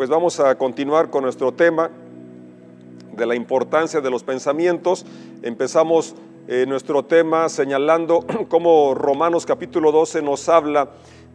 pues vamos a continuar con nuestro tema de la importancia de los pensamientos. Empezamos eh, nuestro tema señalando cómo Romanos capítulo 12 nos habla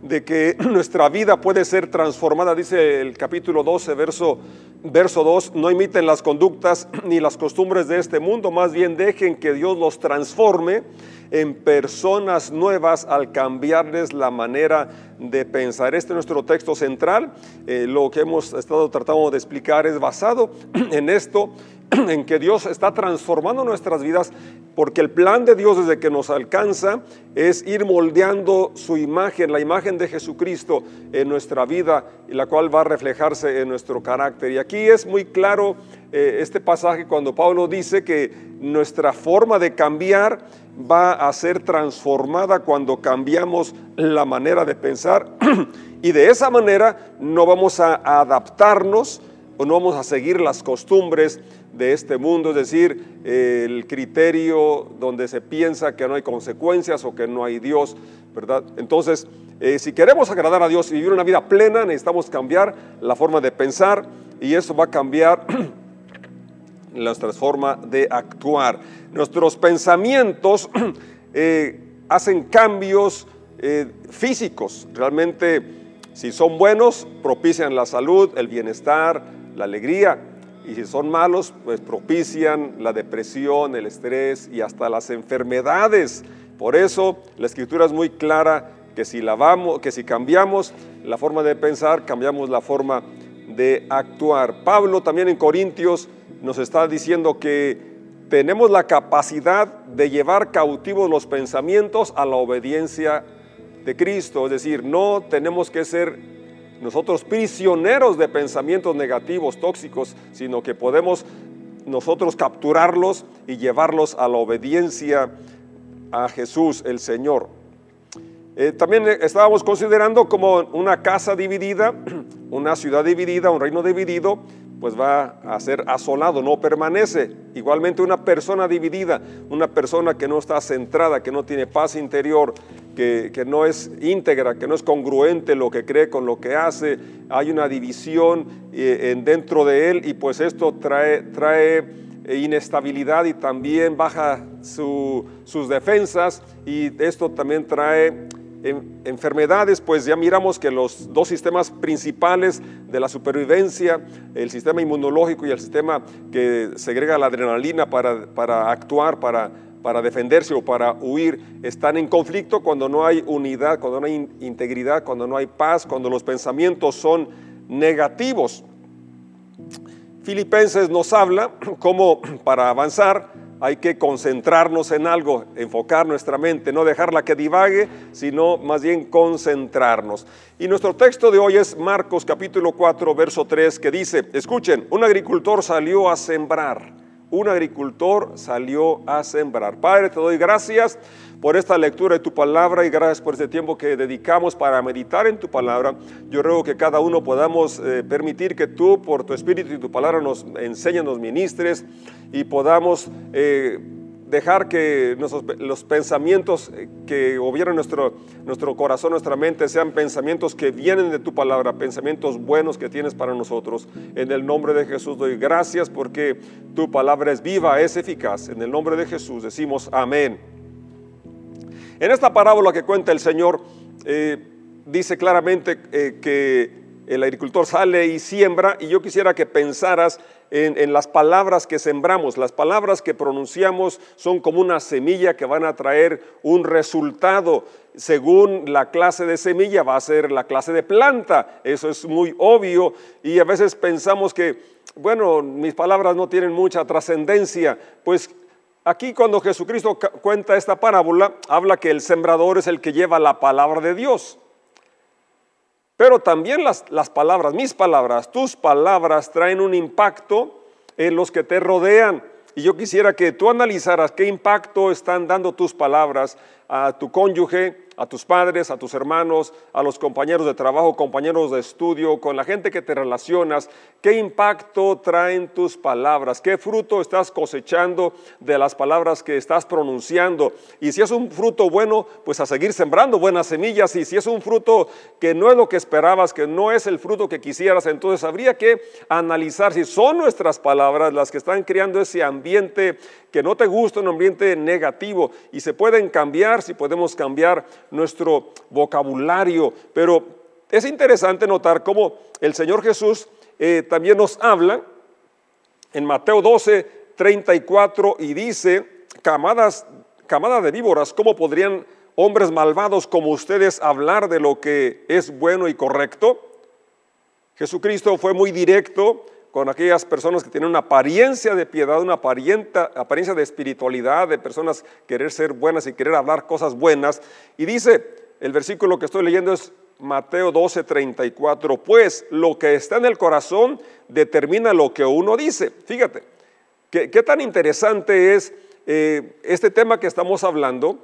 de que nuestra vida puede ser transformada, dice el capítulo 12, verso, verso 2, no imiten las conductas ni las costumbres de este mundo, más bien dejen que Dios los transforme en personas nuevas al cambiarles la manera de pensar. Este es nuestro texto central. Eh, lo que hemos estado tratando de explicar es basado en esto, en que Dios está transformando nuestras vidas porque el plan de Dios desde que nos alcanza es ir moldeando su imagen, la imagen de Jesucristo en nuestra vida, la cual va a reflejarse en nuestro carácter. Y aquí es muy claro eh, este pasaje cuando Pablo dice que nuestra forma de cambiar va a ser transformada cuando cambiamos la manera de pensar y de esa manera no vamos a adaptarnos o no vamos a seguir las costumbres de este mundo, es decir, el criterio donde se piensa que no hay consecuencias o que no hay Dios, ¿verdad? Entonces, eh, si queremos agradar a Dios y vivir una vida plena, necesitamos cambiar la forma de pensar y eso va a cambiar nuestra forma de actuar. Nuestros pensamientos eh, hacen cambios eh, físicos, realmente si son buenos, propician la salud, el bienestar, la alegría y si son malos, pues propician la depresión, el estrés y hasta las enfermedades. Por eso la escritura es muy clara que si lavamos, que si cambiamos la forma de pensar, cambiamos la forma de actuar. Pablo también en Corintios nos está diciendo que tenemos la capacidad de llevar cautivos los pensamientos a la obediencia de Cristo, es decir, no tenemos que ser nosotros prisioneros de pensamientos negativos, tóxicos, sino que podemos nosotros capturarlos y llevarlos a la obediencia a Jesús el Señor. Eh, también estábamos considerando como una casa dividida, una ciudad dividida, un reino dividido, pues va a ser asolado, no permanece. Igualmente una persona dividida, una persona que no está centrada, que no tiene paz interior, que, no es íntegra, que no es congruente lo que cree con lo que hace, hay una división eh, en dentro de él y pues esto trae, trae eh, inestabilidad y también baja sus defensas y esto también trae enfermedades, pues ya miramos que los dos sistemas principales de la supervivencia, el sistema inmunológico y el sistema que segrega la adrenalina para, para actuar, para para defenderse o para huir, están en conflicto cuando no hay unidad, cuando no hay integridad, cuando no hay paz, cuando los pensamientos son negativos. Filipenses nos habla cómo para avanzar hay que concentrarnos en algo, enfocar nuestra mente, no dejarla que divague, sino más bien concentrarnos. Y nuestro texto de hoy es Marcos capítulo 4, verso 3, que dice, escuchen, un agricultor salió a sembrar un agricultor salió a sembrar. Padre, te doy gracias por esta lectura de tu palabra y gracias por este tiempo que dedicamos para meditar en tu palabra. Yo ruego que cada uno podamos eh, permitir que tú, por tu espíritu y tu palabra, nos enseñes, nos ministres y podamos... Eh, dejar que los pensamientos eh, que gobiernan nuestro, nuestro corazón, nuestra mente, sean pensamientos que vienen de tu palabra, pensamientos buenos que tienes para nosotros. En el nombre de Jesús doy gracias porque tu palabra es viva, es eficaz. En el nombre de Jesús decimos amén. En esta parábola que cuenta el Señor, eh, dice claramente eh, que el agricultor sale y siembra y yo quisiera que pensaras en, las palabras que sembramos. Las palabras que pronunciamos son como una semilla que van a traer un resultado. Según la clase de semilla va a ser la clase de planta. Eso es muy obvio y a veces pensamos que, bueno, mis palabras no tienen mucha trascendencia. Pues aquí cuando Jesucristo cuenta esta parábola, habla que el sembrador es el que lleva la palabra de Dios. Pero también las, palabras, mis palabras, tus palabras traen un impacto en los que te rodean. Y yo quisiera que tú analizaras qué impacto están dando tus palabras a tu cónyuge, a tus padres, a tus hermanos, a los compañeros de trabajo, compañeros de estudio, con la gente que te relacionas, qué impacto traen tus palabras, qué fruto estás cosechando de las palabras que estás pronunciando. Y si es un fruto bueno, pues a seguir sembrando buenas semillas. Y si es un fruto que no es lo que esperabas, que no es el fruto que quisieras, entonces habría que analizar si son nuestras palabras las que están creando ese ambiente que no te gusta, un ambiente negativo. Y se pueden cambiar si podemos cambiar nuestro vocabulario. Pero es interesante notar cómo el Señor Jesús eh, también nos habla en Mateo 12, 34 y dice, camadas, camada de víboras, ¿cómo podrían hombres malvados como ustedes hablar de lo que es bueno y correcto? Jesucristo fue muy directo con aquellas personas que tienen una apariencia de piedad, una apariencia de espiritualidad, de personas querer ser buenas y querer hablar cosas buenas. Y dice, el versículo que estoy leyendo es Mateo 12, 34, pues lo que está en el corazón determina lo que uno dice. Fíjate, qué, tan interesante es eh, este tema que estamos hablando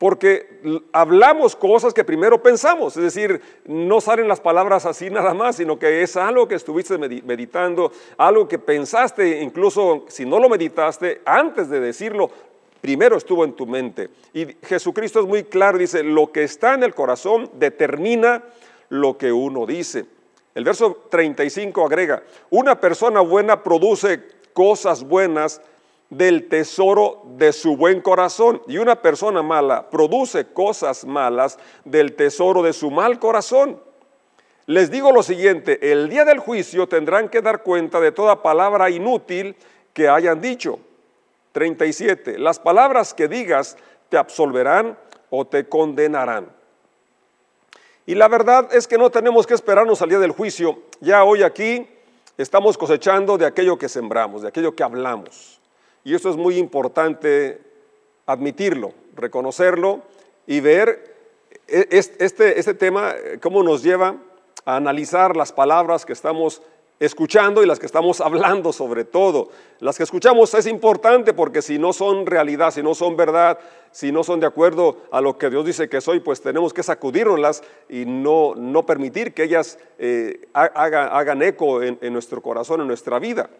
porque hablamos cosas que primero pensamos, es decir, no salen las palabras así nada más, sino que es algo que estuviste meditando, algo que pensaste, incluso si no lo meditaste, antes de decirlo, primero estuvo en tu mente. Y Jesucristo es muy claro, dice, lo que está en el corazón determina lo que uno dice. El verso 35 agrega, una persona buena produce cosas buenas del tesoro de su buen corazón. Y una persona mala produce cosas malas del tesoro de su mal corazón. Les digo lo siguiente, el día del juicio tendrán que dar cuenta de toda palabra inútil que hayan dicho. 37. Las palabras que digas te absolverán o te condenarán. Y la verdad es que no tenemos que esperarnos al día del juicio. Ya hoy aquí estamos cosechando de aquello que sembramos, de aquello que hablamos. Y esto es muy importante admitirlo, reconocerlo y ver e-, este, este tema, cómo nos lleva a analizar las palabras que estamos escuchando y las que estamos hablando sobre todo. Las que escuchamos es importante porque si no son realidad, si no son verdad, si no son de acuerdo a lo que Dios dice que soy, pues tenemos que sacudirnoslas y no, no permitir que ellas eh, hagan, eco en nuestro corazón, en nuestra vida.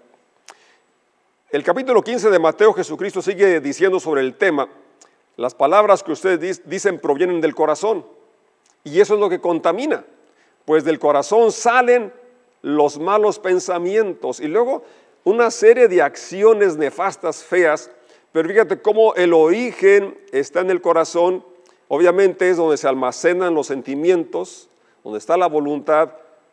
El capítulo 15 de Mateo, Jesucristo sigue diciendo sobre el tema, las palabras que ustedes dicen provienen del corazón. Y eso es lo que contamina, pues del corazón salen los malos pensamientos y luego una serie de acciones nefastas, feas, pero fíjate cómo el origen está en el corazón, obviamente es donde se almacenan los sentimientos, donde está la voluntad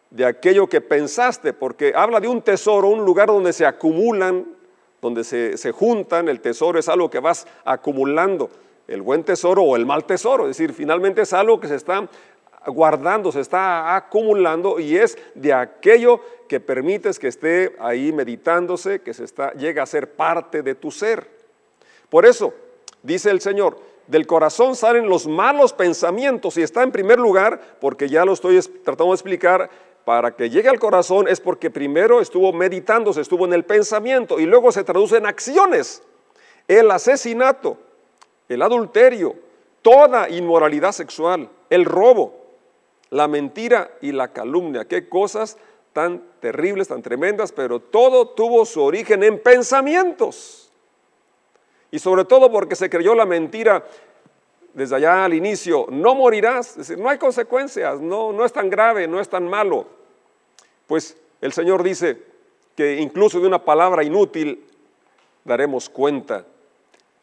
de aquello que pensaste, porque habla de un tesoro, un lugar donde se acumulan donde se, juntan, el tesoro es algo que vas acumulando, el buen tesoro o el mal tesoro, es decir, finalmente es algo que se está guardando, se está acumulando y es de aquello que permites que esté ahí meditándose, que se está, llega a ser parte de tu ser. Por eso, dice el Señor, del corazón salen los malos pensamientos y está en primer lugar, porque ya lo estoy tratando de explicar, para que llegue al corazón es porque primero estuvo meditándose, estuvo en el pensamiento y luego se traduce en acciones. El asesinato, el adulterio, toda inmoralidad sexual, el robo, la mentira y la calumnia. Qué cosas tan terribles, tan tremendas, pero todo tuvo su origen en pensamientos. Y sobre todo porque se creyó la mentira desde allá al inicio, no morirás, decir, no hay consecuencias, no, no es tan grave, no es tan malo. Pues el Señor dice que incluso de una palabra inútil daremos cuenta.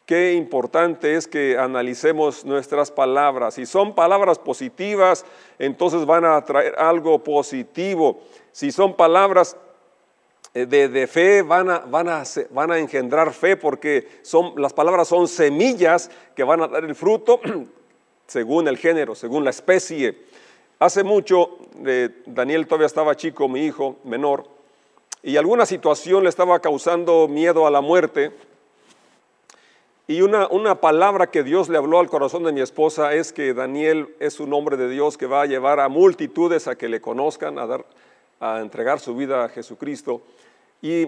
Qué importante es que analicemos nuestras palabras. Si son palabras positivas, entonces van a traer algo positivo. Si son palabras eh, de, fe, van a, engendrar fe porque las palabras son semillas que van a dar el fruto según el género, según la especie. Hace mucho, eh, Daniel todavía estaba chico, mi hijo menor, y alguna situación le estaba causando miedo a la muerte. Y una, una, palabra que Dios le habló al corazón de mi esposa es que Daniel es un hombre de Dios que va a llevar a multitudes a que le conozcan, a, dar, a entregar su vida a Jesucristo. Y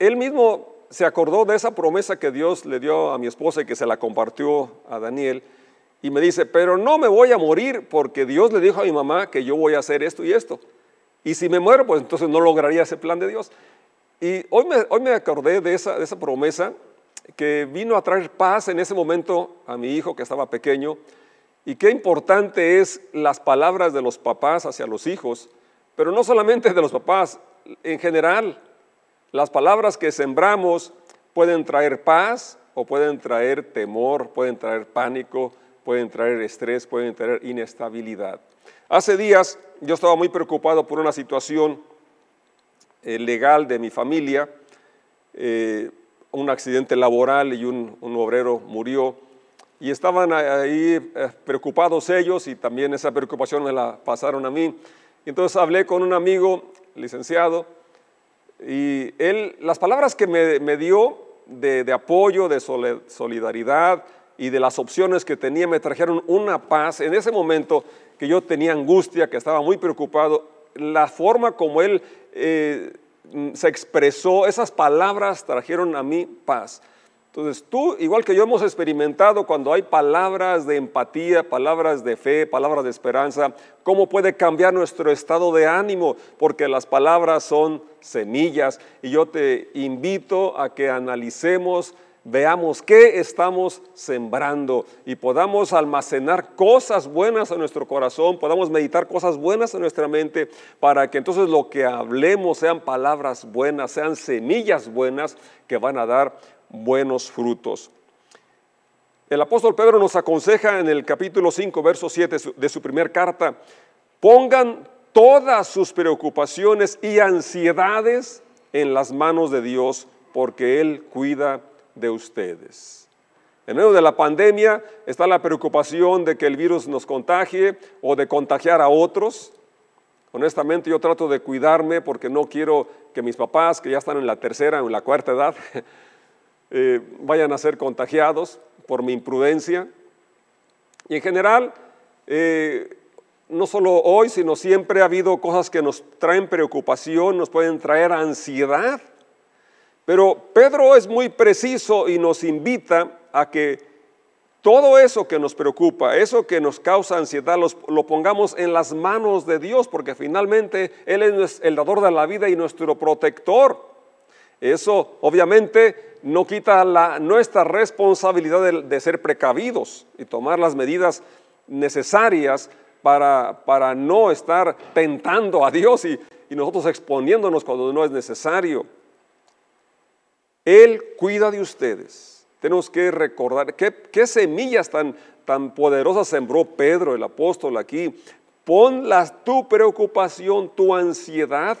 él mismo se acordó de esa promesa que Dios le dio a mi esposa y que se la compartió a Daniel. Y me dice, pero no me voy a morir porque Dios le dijo a mi mamá que yo voy a hacer esto y esto. Y si me muero, pues entonces no lograría ese plan de Dios. Y hoy me, hoy me acordé de esa, de esa promesa que vino a traer paz en ese momento a mi hijo que estaba pequeño. Y qué importante es las palabras de los papás hacia los hijos, pero no solamente de los papás, en general, las palabras que sembramos pueden traer paz o pueden traer temor, pueden traer pánico, pueden traer estrés, pueden traer inestabilidad. Hace días yo estaba muy preocupado por una situación eh, legal de mi familia, eh, un accidente laboral y un, obrero murió. Y estaban ahí eh, preocupados ellos y también esa preocupación me la pasaron a mí. Entonces hablé con un amigo, licenciado, y él, las palabras que me, dio de, de, apoyo, de solidaridad y de las opciones que tenía me trajeron una paz. En ese momento que yo tenía angustia, que estaba muy preocupado, la forma como él eh, se expresó, esas palabras trajeron a mí paz. Entonces tú, igual que yo hemos experimentado cuando hay palabras de empatía, palabras de fe, palabras de esperanza, cómo puede cambiar nuestro estado de ánimo, porque las palabras son semillas. Y yo te invito a que analicemos veamos qué estamos sembrando y podamos almacenar cosas buenas en nuestro corazón, podamos meditar cosas buenas en nuestra mente para que entonces lo que hablemos sean palabras buenas, sean semillas buenas que van a dar buenos frutos. El apóstol Pedro nos aconseja en el capítulo 5, verso 7 de su primera carta, pongan todas sus preocupaciones y ansiedades en las manos de Dios, porque Él cuida de ustedes. En medio de la pandemia está la preocupación de que el virus nos contagie o de contagiar a otros. Honestamente yo trato de cuidarme porque no quiero que mis papás, que ya están en la tercera o en la cuarta edad, eh, vayan a ser contagiados por mi imprudencia. Y en general, eh, no solo hoy, sino siempre ha habido cosas que nos traen preocupación, nos pueden traer ansiedad. Pero Pedro es muy preciso y nos invita a que todo eso que nos preocupa, eso que nos causa ansiedad, lo pongamos en las manos de Dios, porque finalmente Él es el dador de la vida y nuestro protector. Eso obviamente no quita la, nuestra responsabilidad de, ser precavidos y tomar las medidas necesarias para, para no estar tentando a Dios y, y nosotros exponiéndonos cuando no es necesario. Él cuida de ustedes. Tenemos que recordar qué, semillas tan, tan poderosas sembró Pedro, el apóstol, aquí. Pon tu preocupación, tu ansiedad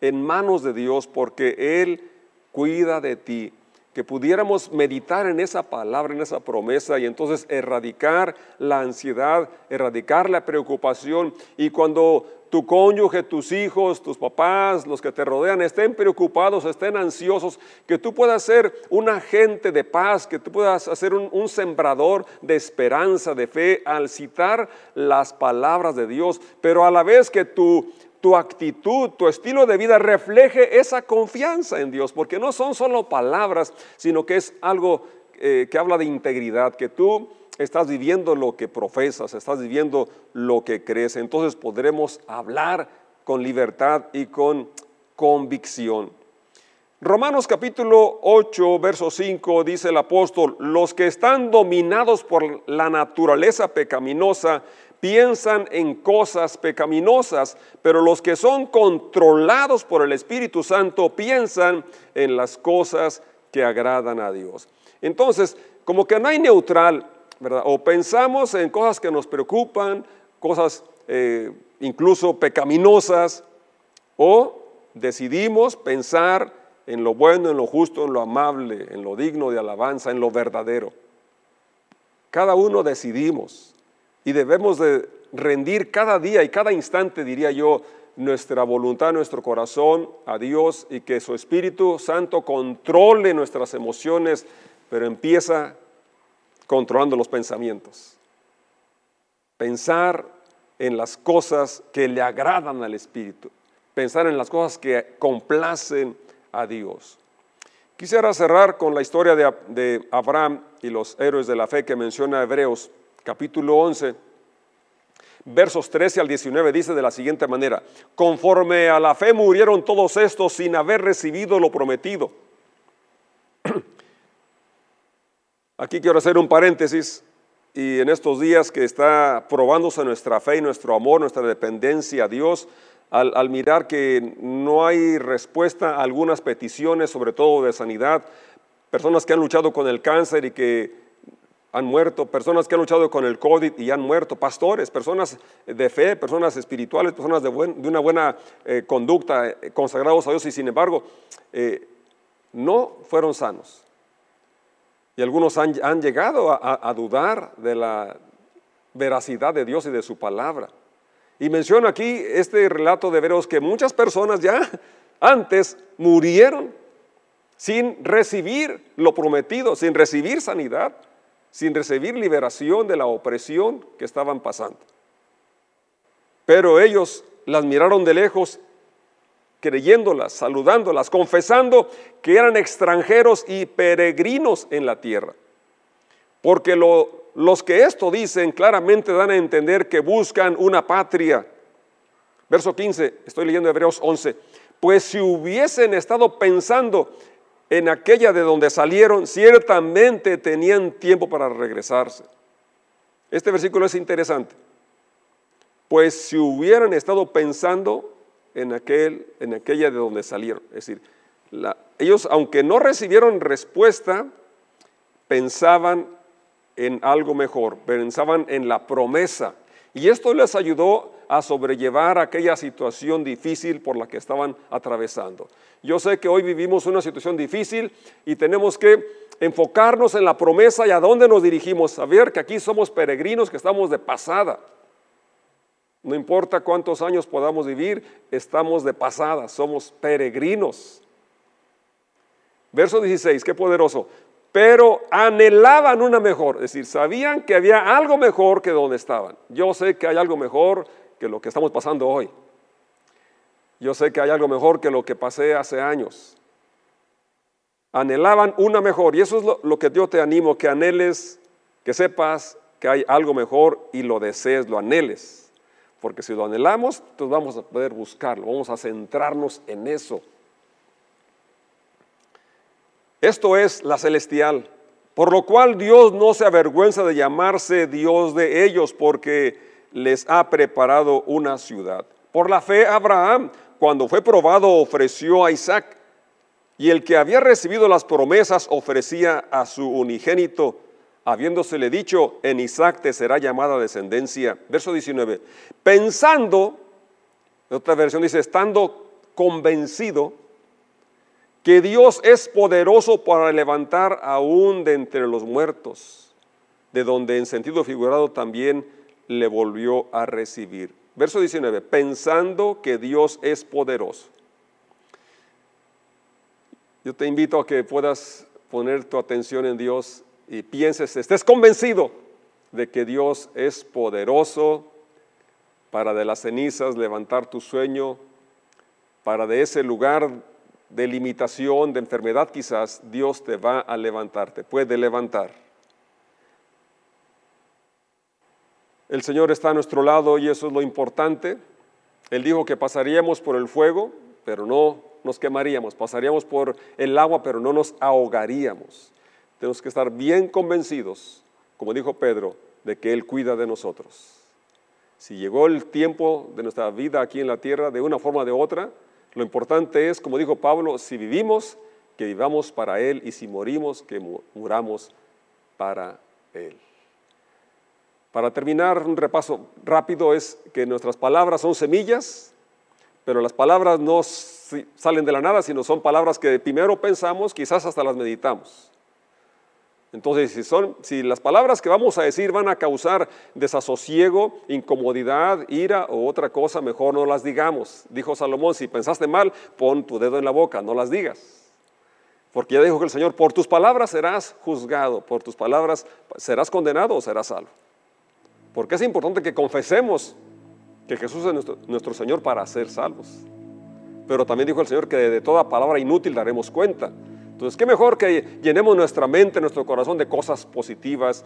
en manos de Dios, porque Él cuida de ti. Que pudiéramos meditar en esa palabra, en esa promesa y entonces erradicar la ansiedad, erradicar la preocupación. Y cuando tu cónyuge, tus hijos, tus papás, los que te rodean estén preocupados, estén ansiosos, que tú puedas ser un agente de paz, que tú puedas ser un, sembrador de esperanza, de fe, al citar las palabras de Dios, pero a la vez que tu, tu actitud, tu estilo de vida refleje esa confianza en Dios, porque no son solo palabras, sino que es algo eh, que habla de integridad, que tú estás viviendo lo que profesas, estás viviendo lo que crees, entonces podremos hablar con libertad y con convicción. Romanos capítulo 8, verso 5 dice el apóstol, los que están dominados por la naturaleza pecaminosa piensan en cosas pecaminosas, pero los que son controlados por el Espíritu Santo piensan en las cosas que agradan a Dios. Entonces, como que no hay neutral, o pensamos en cosas que nos preocupan, cosas eh, incluso pecaminosas, o decidimos pensar en lo bueno, en lo justo, en lo amable, en lo digno de alabanza, en lo verdadero. Cada uno decidimos y debemos de rendir cada día y cada instante, diría yo, nuestra voluntad, nuestro corazón a Dios y que su Espíritu Santo controle nuestras emociones, pero empieza controlando los pensamientos. Pensar en las cosas que le agradan al Espíritu. Pensar en las cosas que complacen a Dios. Quisiera cerrar con la historia de, Abraham y los héroes de la fe que menciona Hebreos capítulo 11, versos 13 al 19 dice de la siguiente manera, conforme a la fe murieron todos estos sin haber recibido lo prometido. Aquí quiero hacer un paréntesis y en estos días que está probándose nuestra fe y nuestro amor, nuestra dependencia a Dios, al, mirar que no hay respuesta a algunas peticiones, sobre todo de sanidad, personas que han luchado con el cáncer y que han muerto, personas que han luchado con el COVID y han muerto, pastores, personas de fe, personas espirituales, personas de, una buena eh, conducta, eh, consagrados a Dios y sin embargo eh, no fueron sanos. Y algunos han, llegado a, dudar de la veracidad de Dios y de su palabra. Y menciono aquí este relato de veros que muchas personas ya antes murieron sin recibir lo prometido, sin recibir sanidad, sin recibir liberación de la opresión que estaban pasando. Pero ellos las miraron de lejos creyéndolas, saludándolas, confesando que eran extranjeros y peregrinos en la tierra. Porque los que esto dicen claramente dan a entender que buscan una patria. Verso 15, estoy leyendo Hebreos 11. Pues si hubiesen estado pensando en aquella de donde salieron, ciertamente tenían tiempo para regresarse. Este versículo es interesante. Pues si hubieran estado pensando en, aquel, en aquella de donde salieron. Es decir, ellos, aunque no recibieron respuesta, pensaban en algo mejor, pensaban en la promesa. Y esto les ayudó a sobrellevar aquella situación difícil por la que estaban atravesando. Yo sé que hoy vivimos una situación difícil y tenemos que enfocarnos en la promesa y a dónde nos dirigimos, saber que aquí somos peregrinos, que estamos de pasada. No importa cuántos años podamos vivir, estamos de pasada, somos peregrinos. Verso 16, qué poderoso. Pero anhelaban una mejor, es decir, sabían que había algo mejor que donde estaban. Yo sé que hay algo mejor que lo que estamos pasando hoy. Yo sé que hay algo mejor que lo que pasé hace años. Anhelaban una mejor, y eso es lo, que yo te animo, que anheles, que sepas que hay algo mejor y lo desees, lo anheles. Porque si lo anhelamos, entonces vamos a poder buscarlo, vamos a centrarnos en eso. Esto es la celestial, por lo cual Dios no se avergüenza de llamarse Dios de ellos, porque les ha preparado una ciudad. Por la fe, Abraham, cuando fue probado, ofreció a Isaac, y el que había recibido las promesas ofrecía a su unigénito habiéndosele dicho, en Isaac te será llamada descendencia. Verso 19, pensando, otra versión dice, estando convencido que Dios es poderoso para levantar aún de entre los muertos, de donde en sentido figurado también le volvió a recibir. Verso 19, pensando que Dios es poderoso. Yo te invito a que puedas poner tu atención en Dios y pienses, estés convencido de que Dios es poderoso para de las cenizas levantar tu sueño, para de ese lugar de limitación, de enfermedad quizás, Dios te va a levantar, te puede levantar. El Señor está a nuestro lado y eso es lo importante. Él dijo que pasaríamos por el fuego, pero no nos quemaríamos, pasaríamos por el agua, pero no nos ahogaríamos. Tenemos que estar bien convencidos, como dijo Pedro, de que Él cuida de nosotros. Si llegó el tiempo de nuestra vida aquí en la tierra, de una forma o de otra, lo importante es, como dijo Pablo, si vivimos, que vivamos para Él y si morimos, que muramos para Él. Para terminar, un repaso rápido es que nuestras palabras son semillas, pero las palabras no salen de la nada, sino son palabras que primero pensamos, quizás hasta las meditamos. Entonces, si, son, si las palabras que vamos a decir van a causar desasosiego, incomodidad, ira o otra cosa, mejor no las digamos. Dijo Salomón, si pensaste mal, pon tu dedo en la boca, no las digas. Porque ya dijo que el Señor, por tus palabras serás juzgado, por tus palabras serás condenado o serás salvo. Porque es importante que confesemos que Jesús es nuestro, nuestro Señor para ser salvos. Pero también dijo el Señor que de toda palabra inútil daremos cuenta. Entonces, qué mejor que llenemos nuestra mente, nuestro corazón de cosas positivas,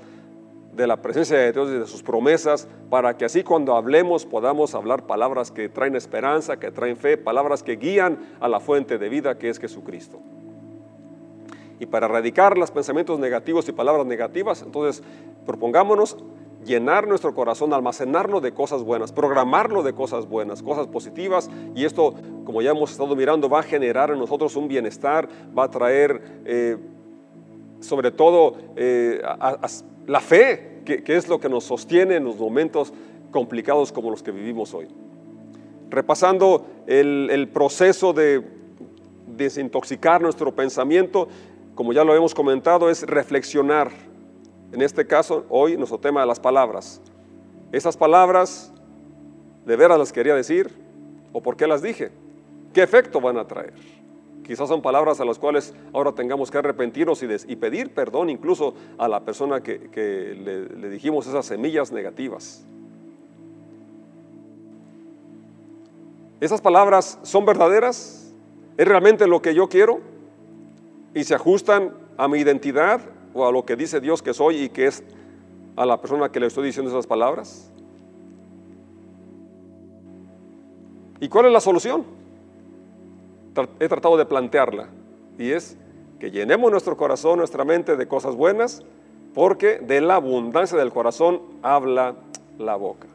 de la presencia de Dios y de sus promesas, para que así cuando hablemos podamos hablar palabras que traen esperanza, que traen fe, palabras que guían a la fuente de vida que es Jesucristo. Y para erradicar los pensamientos negativos y palabras negativas, entonces propongámonos llenar nuestro corazón, almacenarlo de cosas buenas, programarlo de cosas buenas, cosas positivas. Y esto, como ya hemos estado mirando, va a generar en nosotros un bienestar, va a traer eh, sobre todo eh, la fe, que, es lo que nos sostiene en los momentos complicados como los que vivimos hoy. Repasando el, el proceso de desintoxicar nuestro pensamiento, como ya lo hemos comentado, es reflexionar. En este caso, hoy nuestro tema de las palabras. Esas palabras, ¿de veras las quería decir? ¿O por qué las dije? ¿Qué efecto van a traer? Quizás son palabras a las cuales ahora tengamos que arrepentirnos y, pedir perdón incluso a la persona que, le, le dijimos esas semillas negativas. ¿Esas palabras son verdaderas? ¿Es realmente lo que yo quiero? y se ajustan a mi identidad o a lo que dice Dios que soy y que es a la persona que le estoy diciendo esas palabras? ¿Y cuál es la solución? He tratado de plantearla y es que llenemos nuestro corazón, nuestra mente de cosas buenas, porque de la abundancia del corazón habla la boca.